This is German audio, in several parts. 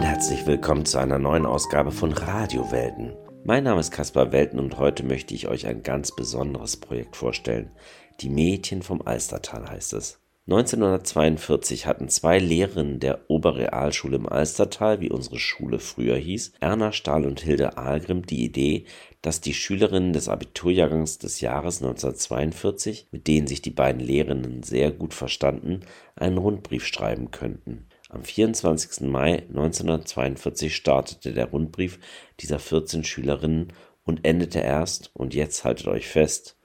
und herzlich willkommen zu einer neuen Ausgabe von Radiowelten. Mein Name ist Caspar Welten und heute möchte ich euch ein ganz besonderes Projekt vorstellen. Die Mädchen vom Alstertal heißt es. 1942 hatten zwei Lehrerinnen der Oberrealschule im Alstertal, wie unsere Schule früher hieß, Erna Stahl und Hilde Ahlgrim, die Idee, dass die Schülerinnen des Abiturjahrgangs des Jahres 1942, mit denen sich die beiden Lehrerinnen sehr gut verstanden, einen Rundbrief schreiben könnten. Am 24. Mai 1942 startete der Rundbrief dieser 14 Schülerinnen und endete erst, und jetzt haltet euch fest,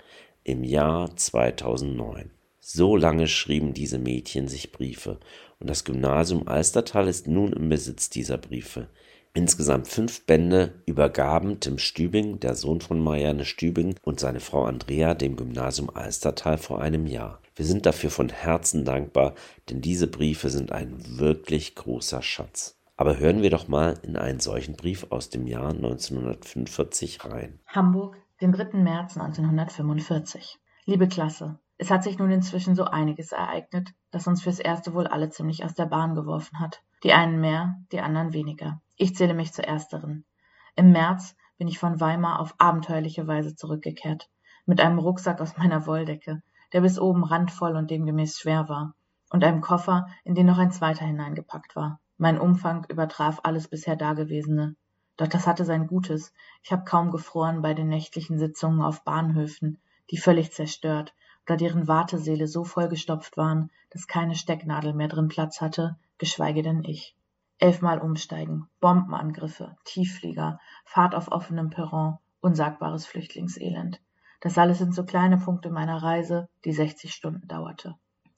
im Jahr 2009. So lange schrieben diese Mädchen sich Briefe, und das Gymnasium Alstertal ist nun im Besitz dieser Briefe. Insgesamt fünf Bände übergaben Tim Stübing, der Sohn von Marianne Stübing, und seine Frau Andrea dem Gymnasium Alstertal vor einem Jahr. Wir sind dafür von Herzen dankbar, denn diese Briefe sind ein wirklich großer Schatz. Aber hören wir doch mal in einen solchen Brief aus dem Jahr 1945 rein. Hamburg, den 3. März 1945. Liebe Klasse, es hat sich nun inzwischen so einiges ereignet, das uns fürs Erste wohl alle ziemlich aus der Bahn geworfen hat. Die einen mehr, die anderen weniger. Ich zähle mich zur Ersteren. Im März bin ich von Weimar auf abenteuerliche Weise zurückgekehrt. Mit einem Rucksack aus meiner Wolldecke, der bis oben randvoll und demgemäß schwer war, und einem Koffer, in den noch ein zweiter hineingepackt war. Mein Umfang übertraf alles bisher Dagewesene. Doch das hatte sein Gutes. Ich habe kaum gefroren bei den nächtlichen Sitzungen auf Bahnhöfen, die völlig zerstört, da deren Wartesäle so vollgestopft waren, dass keine Stecknadel mehr drin Platz hatte, geschweige denn ich. Elfmal umsteigen, Bombenangriffe, Tiefflieger, Fahrt auf offenem Perron, unsagbares Flüchtlingselend. Das alles sind so kleine Punkte meiner Reise, die 60 Stunden dauerte.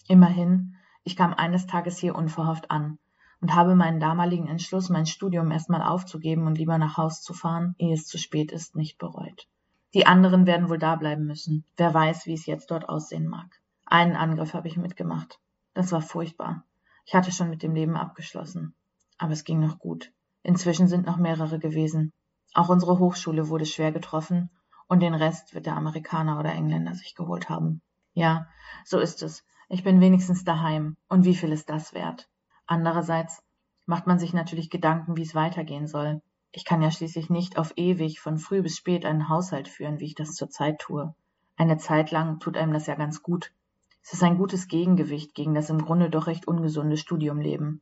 Immerhin, ich kam eines Tages hier unverhofft an und habe meinen damaligen Entschluss, mein Studium erstmal aufzugeben und lieber nach Haus zu fahren, ehe es zu spät ist, nicht bereut. Die anderen werden wohl da bleiben müssen. Wer weiß, wie es jetzt dort aussehen mag. Einen Angriff habe ich mitgemacht. Das war furchtbar. Ich hatte schon mit dem Leben abgeschlossen. Aber es ging noch gut. Inzwischen sind noch mehrere gewesen. Auch unsere Hochschule wurde schwer getroffen und den Rest wird der Amerikaner oder Engländer sich geholt haben. Ja, so ist es. Ich bin wenigstens daheim. Und wie viel ist das wert? Andererseits macht man sich natürlich Gedanken, wie es weitergehen soll. Ich kann ja schließlich nicht auf ewig von früh bis spät einen Haushalt führen, wie ich das zurzeit tue. Eine Zeit lang tut einem das ja ganz gut. Es ist ein gutes Gegengewicht gegen das im Grunde doch recht ungesunde Studiumleben.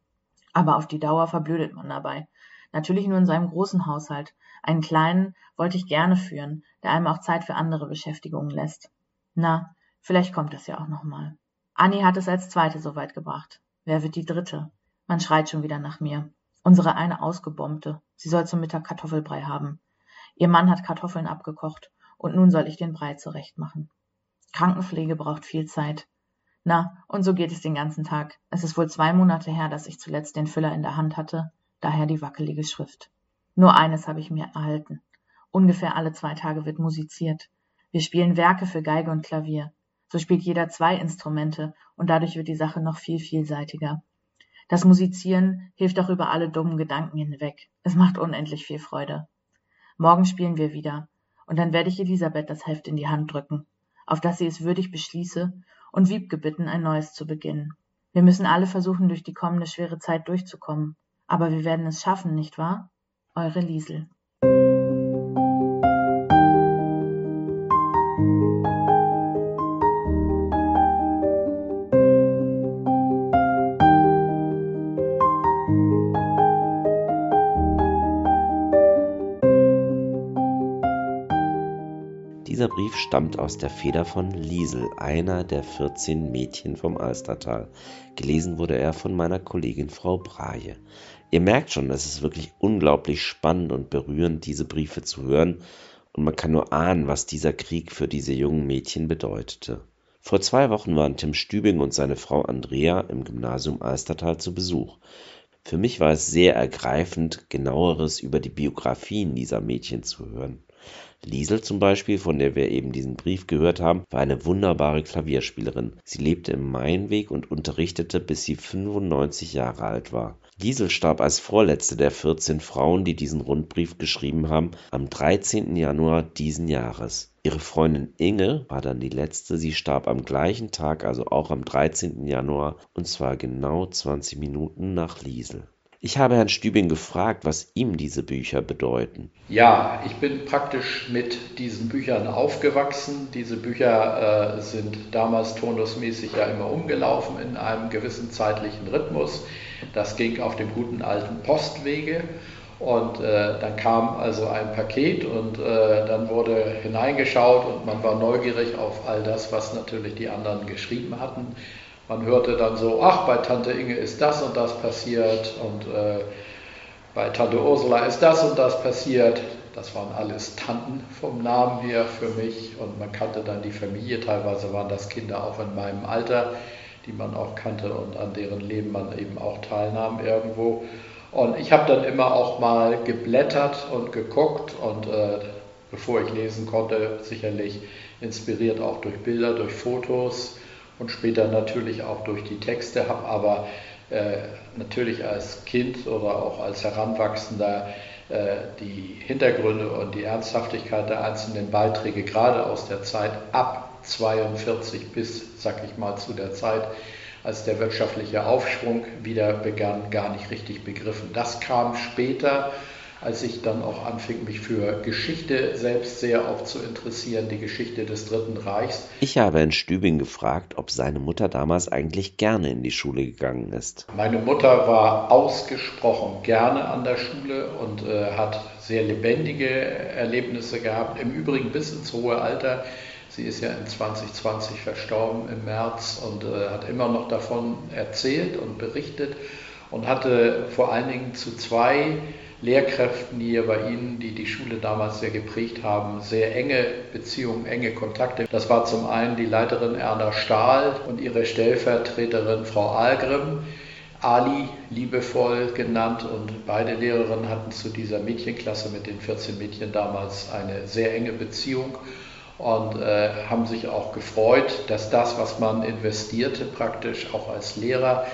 Aber auf die Dauer verblödet man dabei. Natürlich nur in seinem großen Haushalt. Einen kleinen wollte ich gerne führen, der einem auch Zeit für andere Beschäftigungen lässt. Na, vielleicht kommt das ja auch noch mal. Annie hat es als zweite so weit gebracht. Wer wird die dritte? Man schreit schon wieder nach mir. Unsere eine ausgebombte. Sie soll zum Mittag Kartoffelbrei haben. Ihr Mann hat Kartoffeln abgekocht und nun soll ich den Brei zurechtmachen. Krankenpflege braucht viel Zeit. Na, und so geht es den ganzen Tag. Es ist wohl zwei Monate her, dass ich zuletzt den Füller in der Hand hatte, daher die wackelige Schrift. Nur eines habe ich mir erhalten. Ungefähr alle zwei Tage wird musiziert. Wir spielen Werke für Geige und Klavier. So spielt jeder zwei Instrumente und dadurch wird die Sache noch viel vielseitiger. Das Musizieren hilft auch über alle dummen Gedanken hinweg. Es macht unendlich viel Freude. Morgen spielen wir wieder, und dann werde ich Elisabeth das Heft in die Hand drücken, auf dass sie es würdig beschließe und Wiebke bitten, ein neues zu beginnen. Wir müssen alle versuchen, durch die kommende schwere Zeit durchzukommen. Aber wir werden es schaffen, nicht wahr? Eure Liesel. Brief stammt aus der Feder von Liesel, einer der 14 Mädchen vom Alstertal. Gelesen wurde er von meiner Kollegin Frau Brahe. Ihr merkt schon, es ist wirklich unglaublich spannend und berührend, diese Briefe zu hören, und man kann nur ahnen, was dieser Krieg für diese jungen Mädchen bedeutete. Vor zwei Wochen waren Tim Stübing und seine Frau Andrea im Gymnasium Alstertal zu Besuch. Für mich war es sehr ergreifend, genaueres über die Biografien dieser Mädchen zu hören. Liesel zum Beispiel, von der wir eben diesen Brief gehört haben, war eine wunderbare Klavierspielerin. Sie lebte im Mainweg und unterrichtete, bis sie 95 Jahre alt war. Liesel starb als vorletzte der 14 Frauen, die diesen Rundbrief geschrieben haben, am 13. Januar diesen Jahres. Ihre Freundin Inge war dann die letzte. Sie starb am gleichen Tag, also auch am 13. Januar, und zwar genau 20 Minuten nach Liesel. Ich habe Herrn Stübing gefragt, was ihm diese Bücher bedeuten. Ja, ich bin praktisch mit diesen Büchern aufgewachsen. Diese Bücher äh, sind damals turnusmäßig ja immer umgelaufen in einem gewissen zeitlichen Rhythmus. Das ging auf dem guten alten Postwege. Und äh, dann kam also ein Paket und äh, dann wurde hineingeschaut und man war neugierig auf all das, was natürlich die anderen geschrieben hatten. Man hörte dann so, ach, bei Tante Inge ist das und das passiert und äh, bei Tante Ursula ist das und das passiert. Das waren alles Tanten vom Namen her für mich und man kannte dann die Familie. Teilweise waren das Kinder auch in meinem Alter, die man auch kannte und an deren Leben man eben auch teilnahm irgendwo. Und ich habe dann immer auch mal geblättert und geguckt und äh, bevor ich lesen konnte, sicherlich inspiriert auch durch Bilder, durch Fotos und später natürlich auch durch die Texte, habe aber äh, natürlich als Kind oder auch als Heranwachsender äh, die Hintergründe und die Ernsthaftigkeit der einzelnen Beiträge, gerade aus der Zeit ab 42 bis, sag ich mal, zu der Zeit, als der wirtschaftliche Aufschwung wieder begann, gar nicht richtig begriffen. Das kam später als ich dann auch anfing, mich für Geschichte selbst sehr auch zu interessieren, die Geschichte des Dritten Reichs. Ich habe in Stübing gefragt, ob seine Mutter damals eigentlich gerne in die Schule gegangen ist. Meine Mutter war ausgesprochen gerne an der Schule und äh, hat sehr lebendige Erlebnisse gehabt, im Übrigen bis ins hohe Alter. Sie ist ja in 2020 verstorben im März und äh, hat immer noch davon erzählt und berichtet und hatte vor allen Dingen zu zwei Lehrkräften hier bei Ihnen, die die Schule damals sehr geprägt haben, sehr enge Beziehungen, enge Kontakte. Das war zum einen die Leiterin Erna Stahl und ihre Stellvertreterin Frau Algrim. Ali liebevoll genannt und beide Lehrerinnen hatten zu dieser Mädchenklasse mit den 14 Mädchen damals eine sehr enge Beziehung und äh, haben sich auch gefreut, dass das, was man investierte, praktisch auch als Lehrer,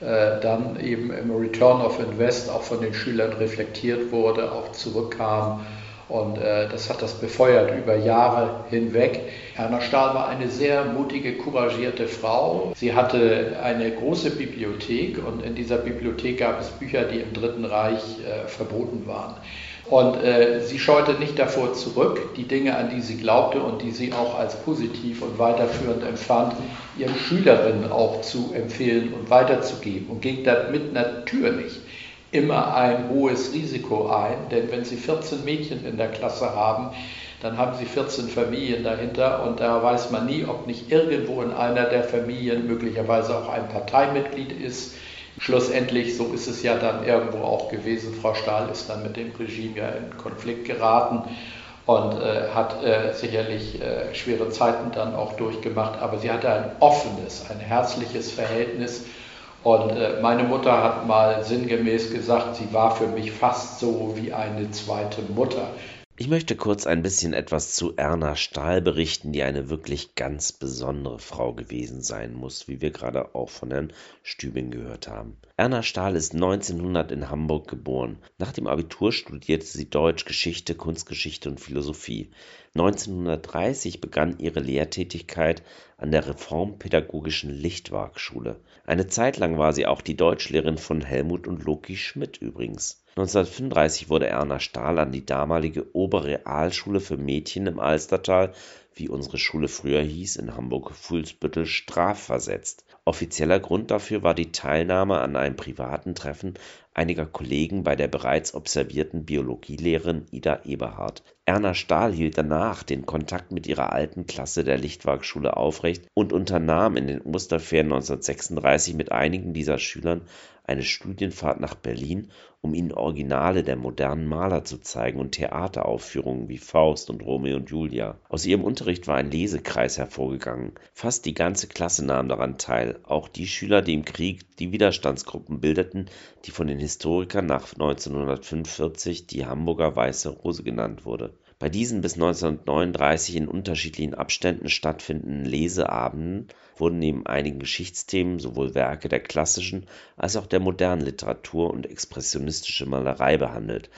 dann eben im Return of Invest auch von den Schülern reflektiert wurde, auch zurückkam. Und äh, das hat das befeuert über Jahre hinweg. Erna Stahl war eine sehr mutige, couragierte Frau. Sie hatte eine große Bibliothek und in dieser Bibliothek gab es Bücher, die im Dritten Reich äh, verboten waren. Und äh, sie scheute nicht davor zurück, die Dinge, an die sie glaubte und die sie auch als positiv und weiterführend empfand, ihren Schülerinnen auch zu empfehlen und weiterzugeben und ging damit natürlich immer ein hohes Risiko ein, denn wenn Sie 14 Mädchen in der Klasse haben, dann haben Sie 14 Familien dahinter und da weiß man nie, ob nicht irgendwo in einer der Familien möglicherweise auch ein Parteimitglied ist, Schlussendlich, so ist es ja dann irgendwo auch gewesen, Frau Stahl ist dann mit dem Regime ja in Konflikt geraten und äh, hat äh, sicherlich äh, schwere Zeiten dann auch durchgemacht, aber sie hatte ein offenes, ein herzliches Verhältnis. Und äh, meine Mutter hat mal sinngemäß gesagt, sie war für mich fast so wie eine zweite Mutter. Ich möchte kurz ein bisschen etwas zu Erna Stahl berichten, die eine wirklich ganz besondere Frau gewesen sein muss, wie wir gerade auch von Herrn Stübing gehört haben. Erna Stahl ist 1900 in Hamburg geboren. Nach dem Abitur studierte sie Deutsch, Geschichte, Kunstgeschichte und Philosophie. 1930 begann ihre Lehrtätigkeit an der reformpädagogischen Lichtwarkschule. Eine Zeit lang war sie auch die Deutschlehrerin von Helmut und Loki Schmidt übrigens. 1935 wurde Erna Stahl an die damalige Oberrealschule für Mädchen im Alstertal, wie unsere Schule früher hieß, in Hamburg-Fuhlsbüttel strafversetzt. Offizieller Grund dafür war die Teilnahme an einem privaten Treffen einiger Kollegen bei der bereits observierten Biologielehrerin Ida Eberhard. Erna Stahl hielt danach den Kontakt mit ihrer alten Klasse der Lichtwarkschule aufrecht und unternahm in den Osterferien 1936 mit einigen dieser Schülern eine Studienfahrt nach Berlin, um ihnen Originale der modernen Maler zu zeigen und Theateraufführungen wie Faust und Romeo und Julia. Aus ihrem Unterricht war ein Lesekreis hervorgegangen. Fast die ganze Klasse nahm daran teil, auch die Schüler, die im Krieg die Widerstandsgruppen bildeten, die von den Historikern nach 1945 die Hamburger Weiße Rose genannt wurde bei diesen bis 1939 in unterschiedlichen Abständen stattfindenden Leseabenden wurden neben einigen Geschichtsthemen sowohl Werke der klassischen als auch der modernen Literatur und expressionistische Malerei behandelt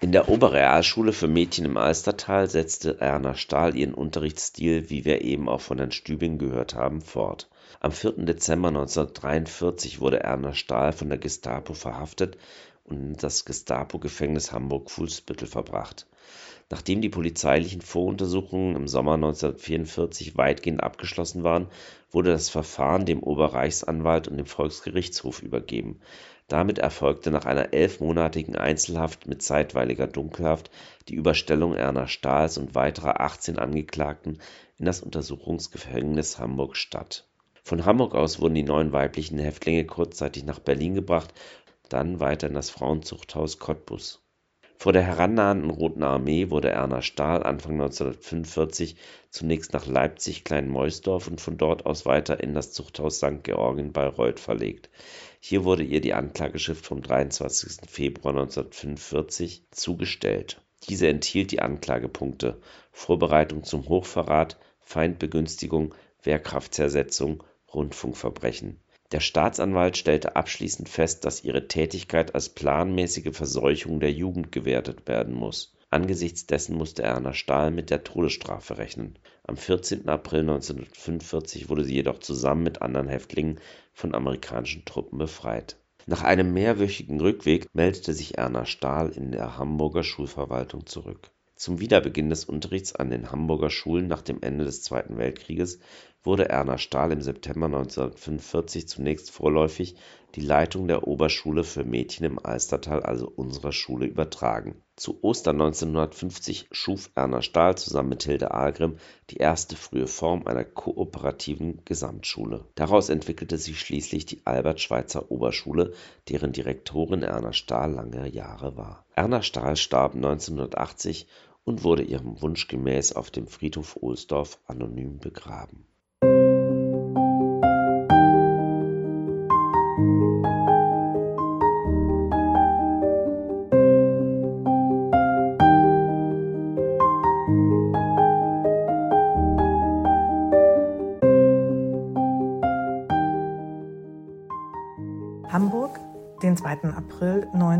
In der Oberrealschule für Mädchen im Alstertal setzte Erna Stahl ihren Unterrichtsstil, wie wir eben auch von Herrn Stübing gehört haben, fort. Am 4. Dezember 1943 wurde Erna Stahl von der Gestapo verhaftet und in das Gestapo-Gefängnis Hamburg-Fuhlsbüttel verbracht. Nachdem die polizeilichen Voruntersuchungen im Sommer 1944 weitgehend abgeschlossen waren, wurde das Verfahren dem Oberreichsanwalt und dem Volksgerichtshof übergeben. Damit erfolgte nach einer elfmonatigen Einzelhaft mit zeitweiliger Dunkelhaft die Überstellung Erna Stahls und weiterer 18 Angeklagten in das Untersuchungsgefängnis Hamburg-Stadt. Von Hamburg aus wurden die neun weiblichen Häftlinge kurzzeitig nach Berlin gebracht, dann weiter in das Frauenzuchthaus Cottbus vor der herannahenden Roten Armee wurde Erna Stahl Anfang 1945 zunächst nach Leipzig-Kleinmeusdorf und von dort aus weiter in das Zuchthaus St. Georg in Bayreuth verlegt. Hier wurde ihr die Anklageschrift vom 23. Februar 1945 zugestellt. Diese enthielt die Anklagepunkte Vorbereitung zum Hochverrat, Feindbegünstigung, Wehrkraftzersetzung, Rundfunkverbrechen der Staatsanwalt stellte abschließend fest, dass ihre Tätigkeit als planmäßige Verseuchung der Jugend gewertet werden muss. Angesichts dessen musste Erna Stahl mit der Todesstrafe rechnen. Am 14. April 1945 wurde sie jedoch zusammen mit anderen Häftlingen von amerikanischen Truppen befreit. Nach einem mehrwöchigen Rückweg meldete sich Erna Stahl in der Hamburger Schulverwaltung zurück. Zum Wiederbeginn des Unterrichts an den Hamburger Schulen nach dem Ende des Zweiten Weltkrieges wurde Erna Stahl im September 1945 zunächst vorläufig die Leitung der Oberschule für Mädchen im Alstertal, also unserer Schule, übertragen. Zu Ostern 1950 schuf Erna Stahl zusammen mit Hilde Ahlgrim die erste frühe Form einer kooperativen Gesamtschule. Daraus entwickelte sich schließlich die Albert-Schweitzer Oberschule, deren Direktorin Erna Stahl lange Jahre war. Erna Stahl starb 1980 und wurde ihrem Wunsch gemäß auf dem Friedhof Ohlsdorf anonym begraben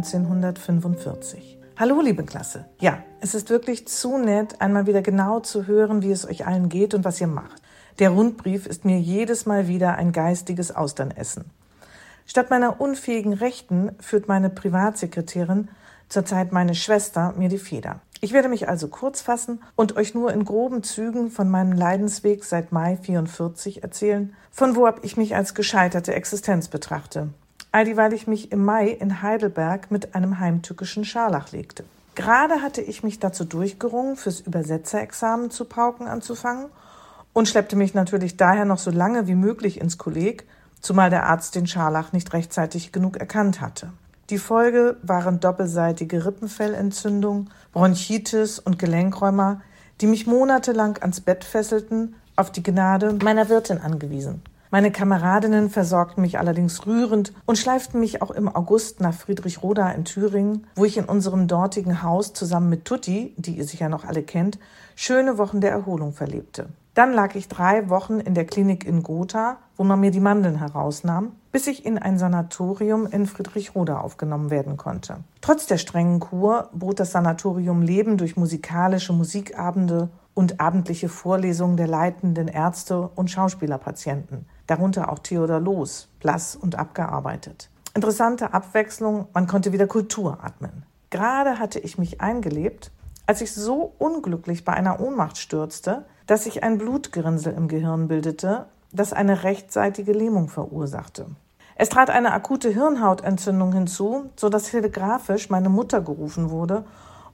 1945. Hallo, liebe Klasse. Ja, es ist wirklich zu nett, einmal wieder genau zu hören, wie es euch allen geht und was ihr macht. Der Rundbrief ist mir jedes Mal wieder ein geistiges Austernessen. Statt meiner unfähigen Rechten führt meine Privatsekretärin, zurzeit meine Schwester, mir die Feder. Ich werde mich also kurz fassen und euch nur in groben Zügen von meinem Leidensweg seit Mai 44 erzählen, von wo ab ich mich als gescheiterte Existenz betrachte all dieweil ich mich im Mai in Heidelberg mit einem heimtückischen Scharlach legte. Gerade hatte ich mich dazu durchgerungen, fürs Übersetzerexamen zu Pauken anzufangen und schleppte mich natürlich daher noch so lange wie möglich ins Kolleg, zumal der Arzt den Scharlach nicht rechtzeitig genug erkannt hatte. Die Folge waren doppelseitige Rippenfellentzündung, Bronchitis und Gelenkräumer, die mich monatelang ans Bett fesselten, auf die Gnade meiner Wirtin angewiesen. Meine Kameradinnen versorgten mich allerdings rührend und schleiften mich auch im August nach Friedrichroda in Thüringen, wo ich in unserem dortigen Haus zusammen mit Tutti, die ihr sicher noch alle kennt, schöne Wochen der Erholung verlebte. Dann lag ich drei Wochen in der Klinik in Gotha, wo man mir die Mandeln herausnahm, bis ich in ein Sanatorium in Friedrichroda aufgenommen werden konnte. Trotz der strengen Kur bot das Sanatorium Leben durch musikalische Musikabende und abendliche Vorlesungen der leitenden Ärzte und Schauspielerpatienten darunter auch Theodor Loos, blass und abgearbeitet. Interessante Abwechslung, man konnte wieder Kultur atmen. Gerade hatte ich mich eingelebt, als ich so unglücklich bei einer Ohnmacht stürzte, dass sich ein Blutgerinnsel im Gehirn bildete, das eine rechtseitige Lähmung verursachte. Es trat eine akute Hirnhautentzündung hinzu, so dass telegrafisch meine Mutter gerufen wurde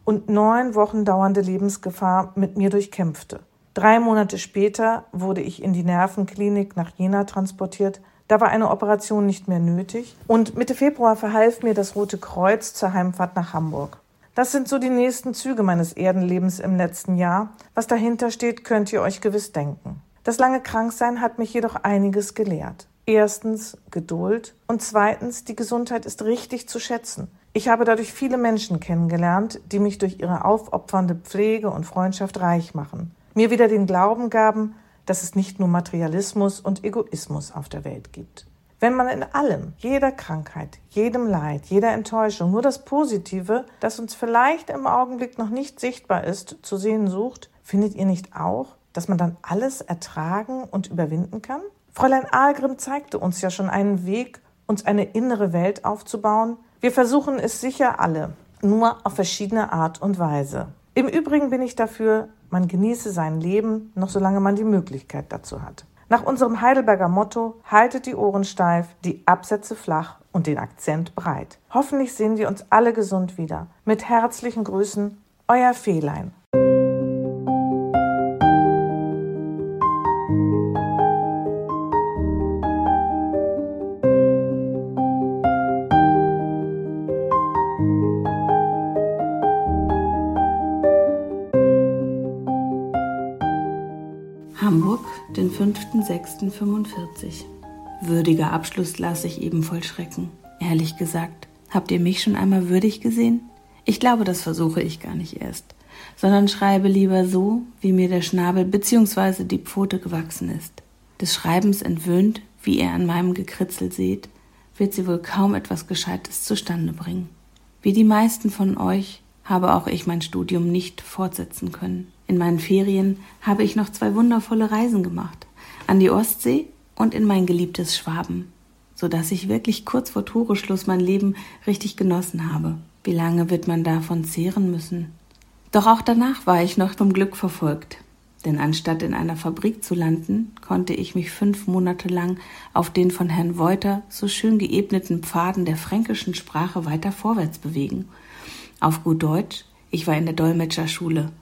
und neun Wochen dauernde Lebensgefahr mit mir durchkämpfte. Drei Monate später wurde ich in die Nervenklinik nach Jena transportiert. Da war eine Operation nicht mehr nötig. Und Mitte Februar verhalf mir das Rote Kreuz zur Heimfahrt nach Hamburg. Das sind so die nächsten Züge meines Erdenlebens im letzten Jahr. Was dahinter steht, könnt ihr euch gewiss denken. Das lange Kranksein hat mich jedoch einiges gelehrt. Erstens Geduld und zweitens die Gesundheit ist richtig zu schätzen. Ich habe dadurch viele Menschen kennengelernt, die mich durch ihre aufopfernde Pflege und Freundschaft reich machen mir wieder den Glauben gaben, dass es nicht nur Materialismus und Egoismus auf der Welt gibt. Wenn man in allem, jeder Krankheit, jedem Leid, jeder Enttäuschung nur das Positive, das uns vielleicht im Augenblick noch nicht sichtbar ist, zu sehen sucht, findet ihr nicht auch, dass man dann alles ertragen und überwinden kann? Fräulein Ahlgrim zeigte uns ja schon einen Weg, uns eine innere Welt aufzubauen. Wir versuchen es sicher alle, nur auf verschiedene Art und Weise. Im Übrigen bin ich dafür, man genieße sein Leben, noch solange man die Möglichkeit dazu hat. Nach unserem Heidelberger Motto haltet die Ohren steif, die Absätze flach und den Akzent breit. Hoffentlich sehen wir uns alle gesund wieder. Mit herzlichen Grüßen, euer Fehlein. 5.6.45. Würdiger Abschluss las ich eben voll Schrecken. Ehrlich gesagt, habt ihr mich schon einmal würdig gesehen? Ich glaube, das versuche ich gar nicht erst, sondern schreibe lieber so, wie mir der Schnabel bzw. die Pfote gewachsen ist. Des Schreibens entwöhnt, wie ihr an meinem Gekritzel seht, wird sie wohl kaum etwas Gescheites zustande bringen. Wie die meisten von euch habe auch ich mein Studium nicht fortsetzen können. In meinen Ferien habe ich noch zwei wundervolle Reisen gemacht. An die Ostsee und in mein geliebtes Schwaben. So dass ich wirklich kurz vor Toreschluss mein Leben richtig genossen habe. Wie lange wird man davon zehren müssen? Doch auch danach war ich noch vom Glück verfolgt. Denn anstatt in einer Fabrik zu landen, konnte ich mich fünf Monate lang auf den von Herrn Wolter so schön geebneten Pfaden der fränkischen Sprache weiter vorwärts bewegen. Auf gut Deutsch, ich war in der Dolmetscherschule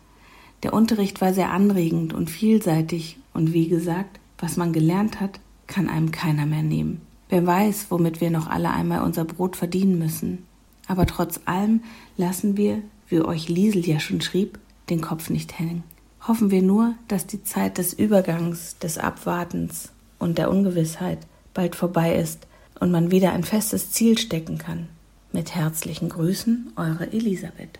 der Unterricht war sehr anregend und vielseitig und wie gesagt, was man gelernt hat, kann einem keiner mehr nehmen. Wer weiß, womit wir noch alle einmal unser Brot verdienen müssen. Aber trotz allem lassen wir, wie euch Liesel ja schon schrieb, den Kopf nicht hängen. Hoffen wir nur, dass die Zeit des Übergangs, des Abwartens und der Ungewissheit bald vorbei ist und man wieder ein festes Ziel stecken kann. Mit herzlichen Grüßen, eure Elisabeth.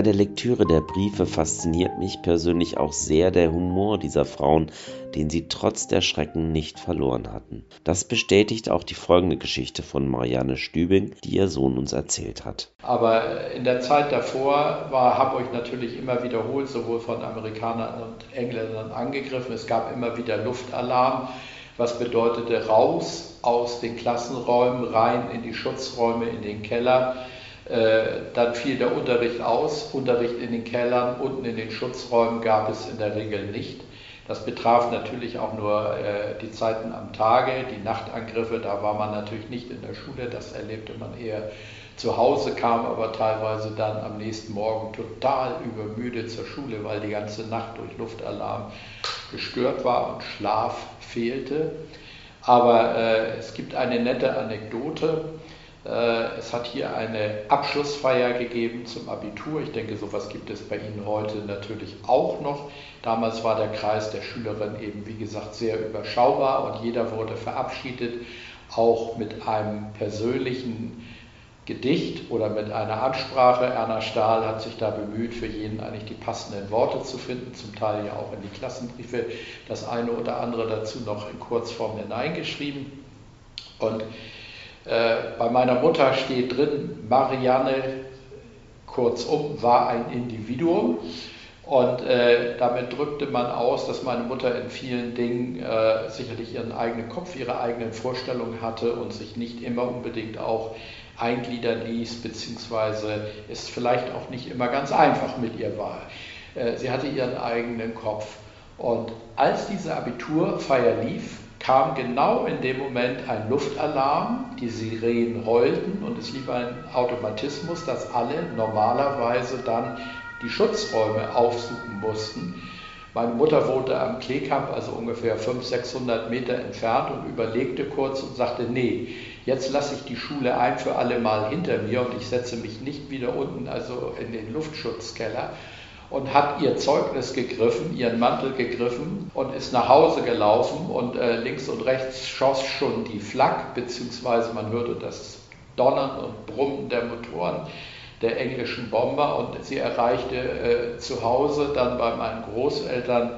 Bei der Lektüre der Briefe fasziniert mich persönlich auch sehr der Humor dieser Frauen, den sie trotz der Schrecken nicht verloren hatten. Das bestätigt auch die folgende Geschichte von Marianne Stübing, die ihr Sohn uns erzählt hat. Aber in der Zeit davor war Hamburg natürlich immer wiederholt, sowohl von Amerikanern und Engländern angegriffen. Es gab immer wieder Luftalarm, was bedeutete raus aus den Klassenräumen, rein in die Schutzräume, in den Keller. Äh, dann fiel der Unterricht aus. Unterricht in den Kellern, unten in den Schutzräumen gab es in der Regel nicht. Das betraf natürlich auch nur äh, die Zeiten am Tage, die Nachtangriffe, da war man natürlich nicht in der Schule, das erlebte man eher zu Hause, kam aber teilweise dann am nächsten Morgen total übermüdet zur Schule, weil die ganze Nacht durch Luftalarm gestört war und Schlaf fehlte. Aber äh, es gibt eine nette Anekdote. Äh, es hat hier eine Abschlussfeier gegeben zum Abitur. Ich denke, sowas gibt es bei Ihnen heute natürlich auch noch. Damals war der Kreis der Schülerinnen eben, wie gesagt, sehr überschaubar und jeder wurde verabschiedet, auch mit einem persönlichen Gedicht oder mit einer Ansprache. Erna Stahl hat sich da bemüht, für jeden eigentlich die passenden Worte zu finden, zum Teil ja auch in die Klassenbriefe das eine oder andere dazu noch in Kurzform hineingeschrieben. Und bei meiner Mutter steht drin, Marianne, kurzum, war ein Individuum. Und äh, damit drückte man aus, dass meine Mutter in vielen Dingen äh, sicherlich ihren eigenen Kopf, ihre eigenen Vorstellungen hatte und sich nicht immer unbedingt auch eingliedern ließ, beziehungsweise es vielleicht auch nicht immer ganz einfach mit ihr war. Äh, sie hatte ihren eigenen Kopf. Und als diese Abiturfeier lief, kam genau in dem Moment ein Luftalarm, die Sirenen rollten und es lief ein Automatismus, dass alle normalerweise dann die Schutzräume aufsuchen mussten. Meine Mutter wohnte am Kleekamp, also ungefähr 500, 600 Meter entfernt und überlegte kurz und sagte, nee, jetzt lasse ich die Schule ein für alle Mal hinter mir und ich setze mich nicht wieder unten, also in den Luftschutzkeller. Und hat ihr Zeugnis gegriffen, ihren Mantel gegriffen und ist nach Hause gelaufen und äh, links und rechts schoss schon die Flak, beziehungsweise man hörte das Donnern und Brummen der Motoren der englischen Bomber und sie erreichte äh, zu Hause dann bei meinen Großeltern,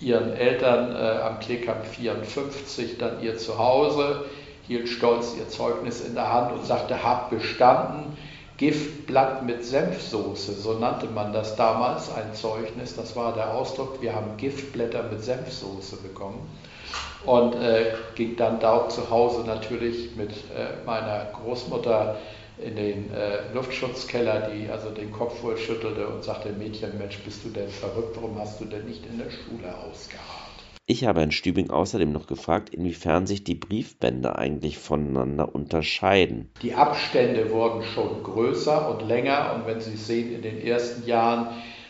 ihren Eltern äh, am Kleekamp 54, dann ihr Zuhause, hielt stolz ihr Zeugnis in der Hand und sagte, hab bestanden, Giftblatt mit Senfsoße, so nannte man das damals, ein Zeugnis, das war der Ausdruck, wir haben Giftblätter mit Senfsoße bekommen und äh, ging dann dort zu Hause natürlich mit äh, meiner Großmutter in den äh, Luftschutzkeller, die also den Kopf wohl schüttelte und sagte, Mädchen, Mensch, bist du denn verrückt, warum hast du denn nicht in der Schule ausgeharrt? Ich habe in Stübing außerdem noch gefragt, inwiefern sich die Briefbände eigentlich voneinander unterscheiden. Die Abstände wurden schon größer und länger und wenn Sie sehen, in den ersten Jahren,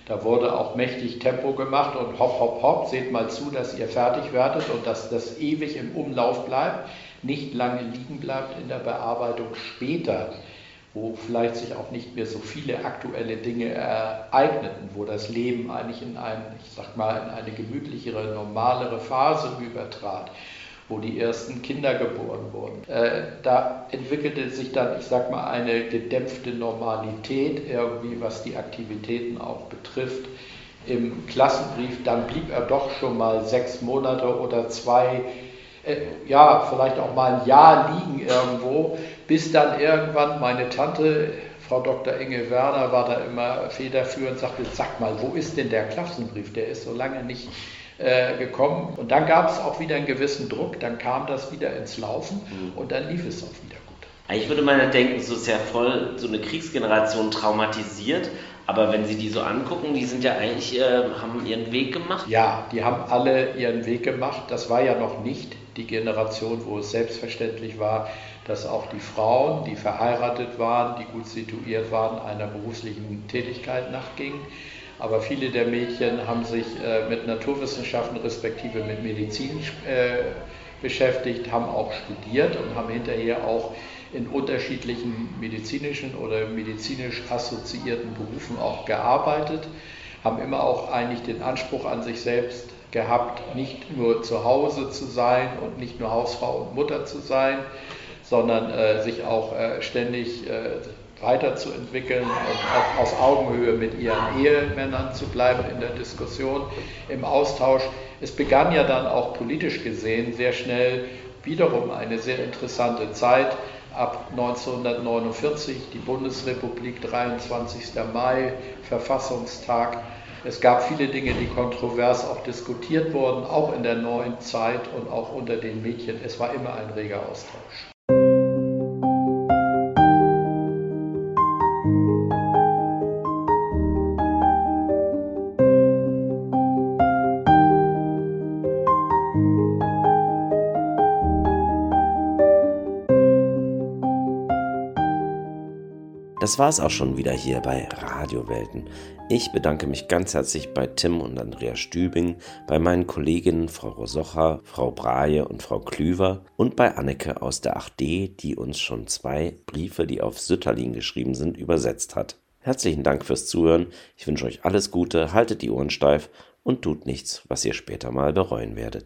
da wurde auch mächtig Tempo gemacht und hopp, hopp, hopp, seht mal zu, dass ihr fertig werdet und dass das ewig im Umlauf bleibt, nicht lange liegen bleibt in der Bearbeitung später wo vielleicht sich auch nicht mehr so viele aktuelle Dinge ereigneten, wo das Leben eigentlich in, ein, ich sag mal, in eine gemütlichere, normalere Phase übertrat, wo die ersten Kinder geboren wurden. Äh, da entwickelte sich dann, ich sag mal, eine gedämpfte Normalität irgendwie, was die Aktivitäten auch betrifft. Im Klassenbrief, dann blieb er doch schon mal sechs Monate oder zwei ja, vielleicht auch mal ein Jahr liegen irgendwo, bis dann irgendwann meine Tante, Frau Dr. Inge Werner, war da immer federführend, und sagte, sag mal, wo ist denn der Klassenbrief? Der ist so lange nicht äh, gekommen. Und dann gab es auch wieder einen gewissen Druck, dann kam das wieder ins Laufen mhm. und dann lief es auch wieder gut. Eigentlich würde ja denken, so ist ja voll so eine Kriegsgeneration traumatisiert, aber wenn Sie die so angucken, die sind ja eigentlich, äh, haben ihren Weg gemacht. Ja, die haben alle ihren Weg gemacht. Das war ja noch nicht die Generation, wo es selbstverständlich war, dass auch die Frauen, die verheiratet waren, die gut situiert waren, einer beruflichen Tätigkeit nachgingen. Aber viele der Mädchen haben sich äh, mit Naturwissenschaften respektive mit Medizin äh, beschäftigt, haben auch studiert und haben hinterher auch in unterschiedlichen medizinischen oder medizinisch assoziierten Berufen auch gearbeitet, haben immer auch eigentlich den Anspruch an sich selbst gehabt, nicht nur zu Hause zu sein und nicht nur Hausfrau und Mutter zu sein, sondern äh, sich auch äh, ständig äh, weiterzuentwickeln und auch auf Augenhöhe mit ihren Ehemännern zu bleiben in der Diskussion, im Austausch. Es begann ja dann auch politisch gesehen sehr schnell wiederum eine sehr interessante Zeit. Ab 1949 die Bundesrepublik, 23. Mai, Verfassungstag es gab viele Dinge, die kontrovers auch diskutiert wurden, auch in der neuen Zeit und auch unter den Mädchen. Es war immer ein reger Austausch. Das war es auch schon wieder hier bei Radiowelten. Ich bedanke mich ganz herzlich bei Tim und Andrea Stübing, bei meinen Kolleginnen Frau Rosocha, Frau Brahe und Frau Klüver und bei Anneke aus der 8D, die uns schon zwei Briefe, die auf Sütterlin geschrieben sind, übersetzt hat. Herzlichen Dank fürs Zuhören. Ich wünsche euch alles Gute, haltet die Ohren steif und tut nichts, was ihr später mal bereuen werdet.